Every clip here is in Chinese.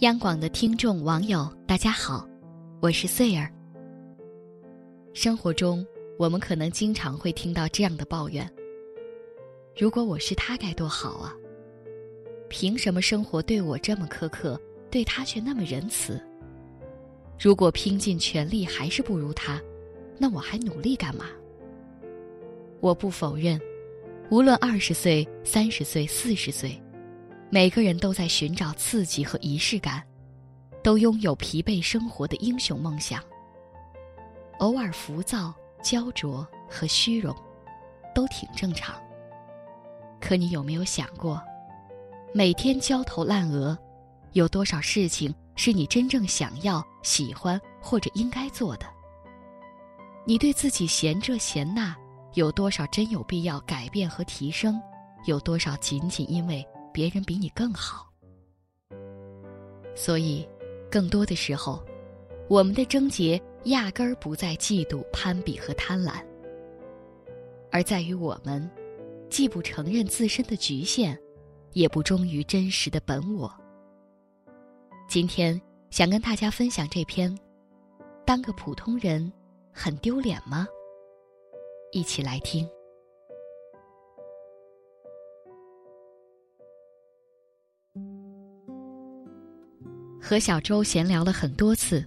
央广的听众网友，大家好，我是穗儿。生活中，我们可能经常会听到这样的抱怨：如果我是他，该多好啊！凭什么生活对我这么苛刻，对他却那么仁慈？如果拼尽全力还是不如他，那我还努力干嘛？我不否认，无论二十岁、三十岁、四十岁。每个人都在寻找刺激和仪式感，都拥有疲惫生活的英雄梦想。偶尔浮躁、焦灼和虚荣，都挺正常。可你有没有想过，每天焦头烂额，有多少事情是你真正想要、喜欢或者应该做的？你对自己嫌这嫌那，有多少真有必要改变和提升？有多少仅仅因为？别人比你更好，所以，更多的时候，我们的症结压根儿不在嫉妒、攀比和贪婪，而在于我们既不承认自身的局限，也不忠于真实的本我。今天想跟大家分享这篇：当个普通人很丢脸吗？一起来听。和小周闲聊了很多次，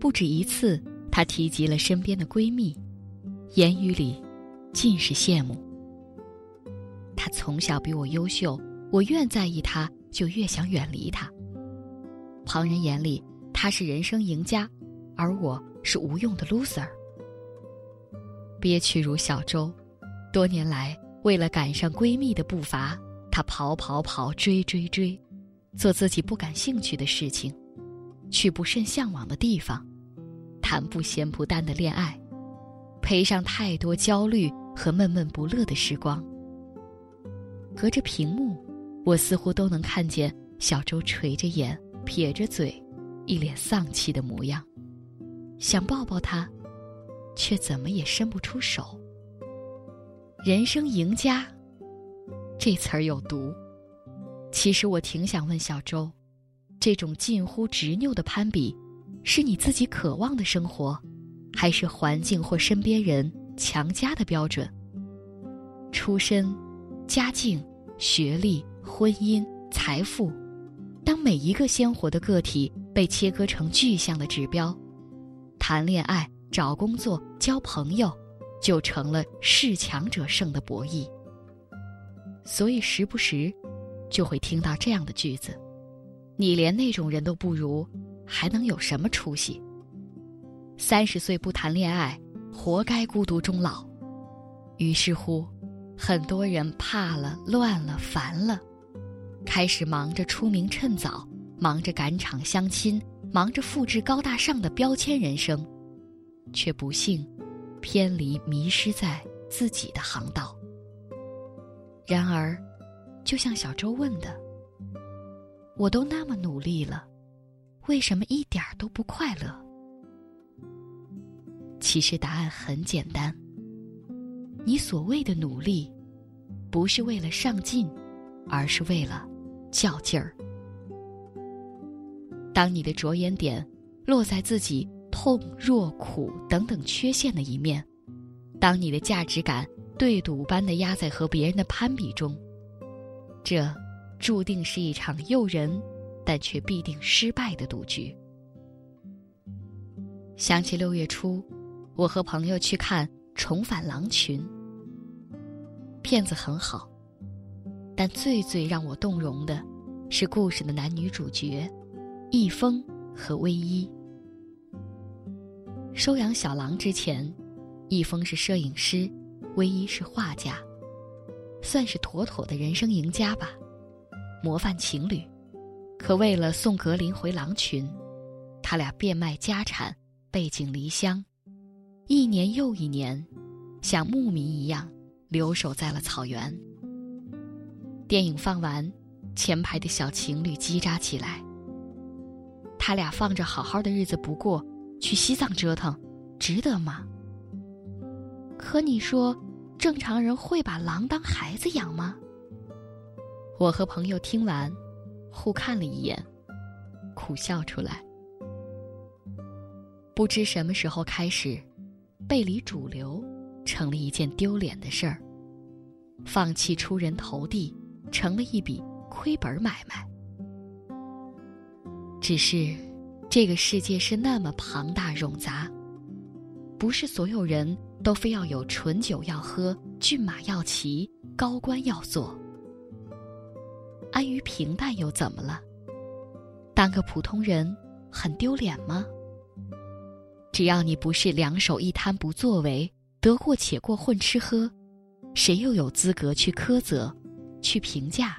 不止一次，她提及了身边的闺蜜，言语里尽是羡慕。她从小比我优秀，我越在意她，就越想远离她。旁人眼里，她是人生赢家，而我是无用的 loser。憋屈如小周，多年来为了赶上闺蜜的步伐，她跑跑跑，追追追。做自己不感兴趣的事情，去不甚向往的地方，谈不咸不淡的恋爱，赔上太多焦虑和闷闷不乐的时光。隔着屏幕，我似乎都能看见小周垂着眼、撇着嘴，一脸丧气的模样，想抱抱他，却怎么也伸不出手。人生赢家，这词儿有毒。其实我挺想问小周，这种近乎执拗的攀比，是你自己渴望的生活，还是环境或身边人强加的标准？出身、家境、学历、婚姻、财富，当每一个鲜活的个体被切割成具象的指标，谈恋爱、找工作、交朋友，就成了恃强者胜的博弈。所以时不时。就会听到这样的句子：“你连那种人都不如，还能有什么出息？三十岁不谈恋爱，活该孤独终老。”于是乎，很多人怕了、乱了、烦了，开始忙着出名趁早，忙着赶场相亲，忙着复制高大上的标签人生，却不幸偏离、迷失在自己的航道。然而。就像小周问的：“我都那么努力了，为什么一点都不快乐？”其实答案很简单：你所谓的努力，不是为了上进，而是为了较劲儿。当你的着眼点落在自己痛、弱、苦等等缺陷的一面，当你的价值感对赌般的压在和别人的攀比中。这，注定是一场诱人，但却必定失败的赌局。想起六月初，我和朋友去看《重返狼群》，片子很好，但最最让我动容的，是故事的男女主角，易峰和威一。收养小狼之前，易峰是摄影师，威一是画家。算是妥妥的人生赢家吧，模范情侣。可为了送格林回狼群，他俩变卖家产，背井离乡，一年又一年，像牧民一样留守在了草原。电影放完，前排的小情侣叽喳起来。他俩放着好好的日子不过，去西藏折腾，值得吗？可你说。正常人会把狼当孩子养吗？我和朋友听完，互看了一眼，苦笑出来。不知什么时候开始，背离主流成了一件丢脸的事儿，放弃出人头地成了一笔亏本买卖。只是，这个世界是那么庞大冗杂，不是所有人都非要有醇酒要喝、骏马要骑、高官要做。安于平淡又怎么了？当个普通人很丢脸吗？只要你不是两手一摊不作为、得过且过混吃喝，谁又有资格去苛责、去评价？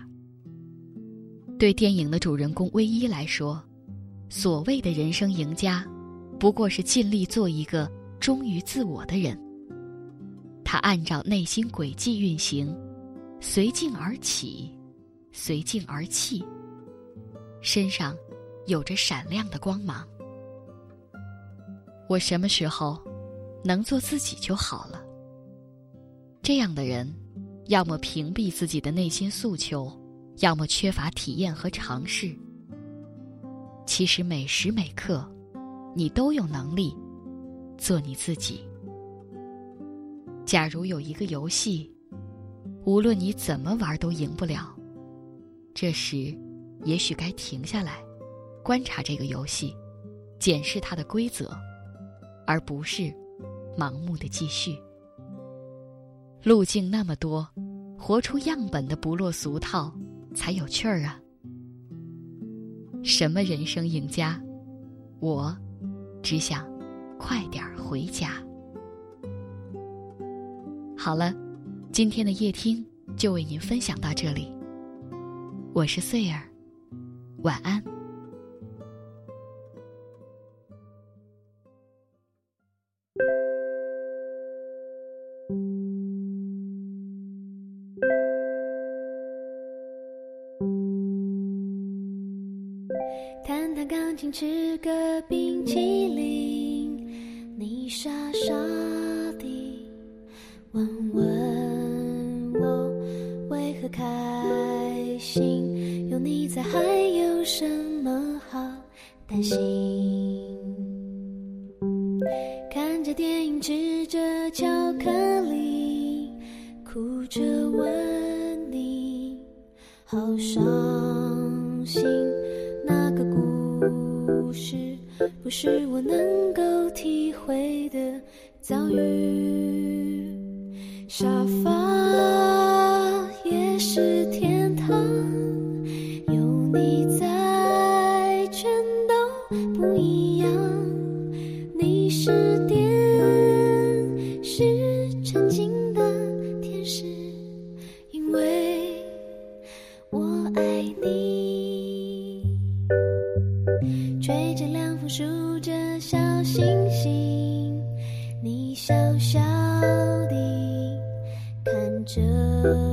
对电影的主人公威一来说。所谓的人生赢家，不过是尽力做一个忠于自我的人。他按照内心轨迹运行，随境而起，随境而弃，身上有着闪亮的光芒。我什么时候能做自己就好了。这样的人，要么屏蔽自己的内心诉求，要么缺乏体验和尝试。其实每时每刻，你都有能力做你自己。假如有一个游戏，无论你怎么玩都赢不了，这时也许该停下来，观察这个游戏，检视它的规则，而不是盲目的继续。路径那么多，活出样本的不落俗套才有趣儿啊！什么人生赢家？我只想快点回家。好了，今天的夜听就为您分享到这里。我是穗儿，晚安。弹弹钢琴，吃个冰淇淋，你傻傻问问我为何开心？有你在，还有什么好担心？看着电影，吃着巧克力，哭着问你，好伤心。那个故事不是我能够体会的遭遇，沙发也是天堂，有你在，全都不一样。你是电视曾经的天使，因为我爱你。吹着凉风，数着小星，着我，